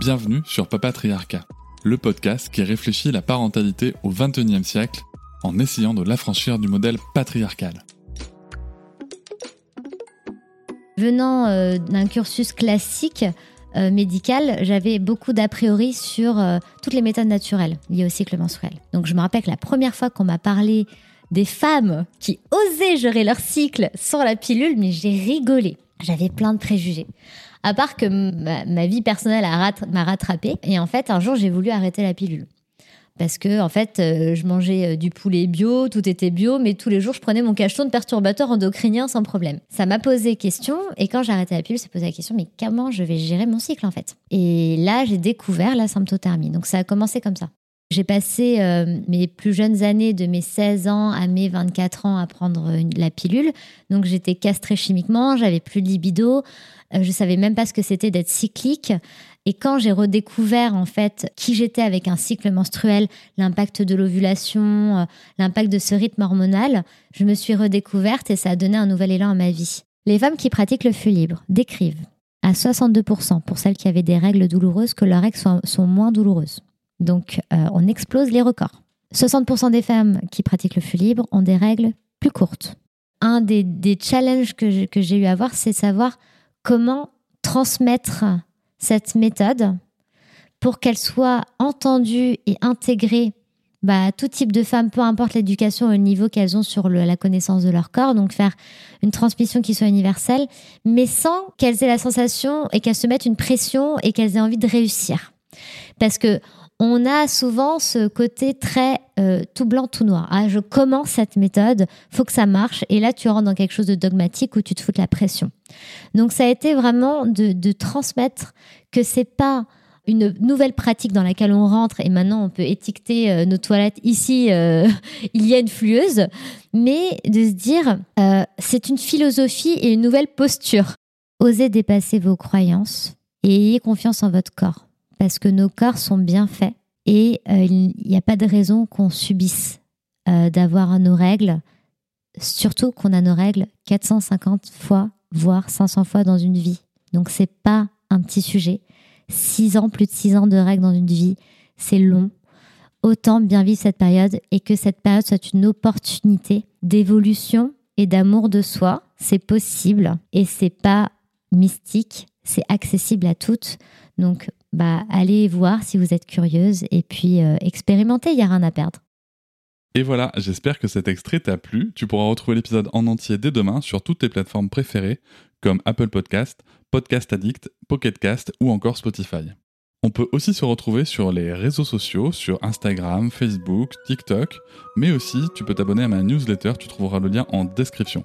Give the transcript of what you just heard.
Bienvenue sur Papatriarcat, le podcast qui réfléchit la parentalité au XXIe siècle en essayant de l'affranchir du modèle patriarcal. Venant euh, d'un cursus classique euh, médical, j'avais beaucoup d'a priori sur euh, toutes les méthodes naturelles liées au cycle menstruel. Donc je me rappelle que la première fois qu'on m'a parlé des femmes qui osaient gérer leur cycle sans la pilule, mais j'ai rigolé. J'avais plein de préjugés. À part que ma, vie personnelle m'a rattrapée. Et en fait, un jour, j'ai voulu arrêter la pilule. Parce que, en fait, euh, je mangeais euh, du poulet bio, tout était bio, mais tous les jours, je prenais mon cacheton de perturbateur endocrinien sans problème. Ça m'a posé question, et quand j'ai arrêté la pilule, ça posé la question, mais comment je vais gérer mon cycle, en fait? Et là, j'ai découvert la symptothermie. Donc, ça a commencé comme ça. J'ai passé euh, mes plus jeunes années de mes 16 ans à mes 24 ans à prendre la pilule. Donc j'étais castrée chimiquement, j'avais plus de libido, euh, je savais même pas ce que c'était d'être cyclique. Et quand j'ai redécouvert en fait qui j'étais avec un cycle menstruel, l'impact de l'ovulation, euh, l'impact de ce rythme hormonal, je me suis redécouverte et ça a donné un nouvel élan à ma vie. Les femmes qui pratiquent le flux libre décrivent à 62% pour celles qui avaient des règles douloureuses que leurs règles sont moins douloureuses. Donc, euh, on explose les records. 60% des femmes qui pratiquent le flux libre ont des règles plus courtes. Un des, challenges que j'ai eu à voir, c'est savoir comment transmettre cette méthode pour qu'elle soit entendue et intégrée bah, à tout type de femmes, peu importe l'éducation et le niveau qu'elles ont sur la connaissance de leur corps. Donc faire une transmission qui soit universelle, mais sans qu'elles aient la sensation et qu'elles se mettent une pression et qu'elles aient envie de réussir. Parce que on a souvent ce côté très euh, tout blanc, tout noir. Ah, je commence cette méthode, faut que ça marche. Et là, tu rentres dans quelque chose de dogmatique où tu te fous de la pression. Donc, ça a été vraiment de, transmettre que c'est pas une nouvelle pratique dans laquelle on rentre et maintenant on peut étiqueter euh, nos toilettes ici euh, il y a une flueuse mais de se dire c'est une philosophie et une nouvelle posture osez dépasser vos croyances et ayez confiance en votre corps parce que nos corps sont bien faits et euh, il n'y a pas de raison qu'on subisse euh, d'avoir nos règles, surtout qu'on a nos règles 450 fois, voire 500 fois dans une vie. Donc c'est pas un petit sujet. 6 ans, plus de 6 ans de règles dans une vie, c'est long. Autant bien vivre cette période et que cette période soit une opportunité d'évolution et d'amour de soi. C'est possible et c'est pas mystique, c'est accessible à toutes. Donc bah, allez voir si vous êtes curieuse et puis euh, expérimentez, il n'y a rien à perdre. Et voilà, j'espère que cet extrait t'a plu. Tu pourras retrouver l'épisode en entier dès demain sur toutes tes plateformes préférées comme Apple Podcast, Podcast Addict, Pocket Cast ou encore Spotify. On peut aussi se retrouver sur les réseaux sociaux, sur Instagram, Facebook, TikTok, mais aussi tu peux t'abonner à ma newsletter, tu trouveras le lien en description.